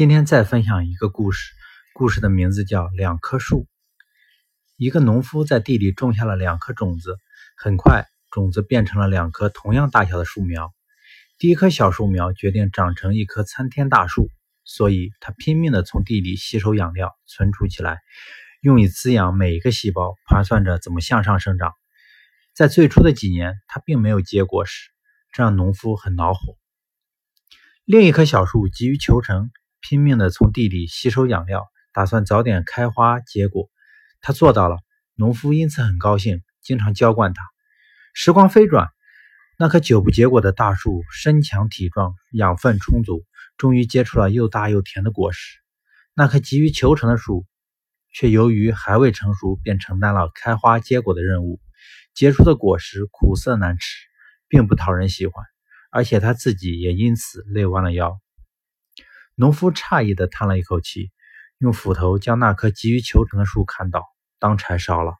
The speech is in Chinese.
今天再分享一个故事，故事的名字叫《两棵树》。一个农夫在地里种下了两颗种子，很快种子变成了两棵同样大小的树苗。第一棵小树苗决定长成一棵参天大树，所以他拼命地从地里吸收养料，存储起来，用以滋养每一个细胞，盘算着怎么向上生长。在最初的几年，它并没有结果时，这让农夫很恼火。另一棵小树急于求成，拼命地从地里吸收养料，打算早点开花结果。他做到了，农夫因此很高兴，经常浇灌它。时光飞转，那棵久不结果的大树身强体壮，养分充足，终于结出了又大又甜的果实。那棵急于求成的树，却由于还未成熟，便承担了开花结果的任务，结出的果实苦涩难吃，并不讨人喜欢。而且他自己也因此累弯了腰。农夫诧异地叹了一口气，用斧头将那棵急于求成的树砍倒，当柴烧了。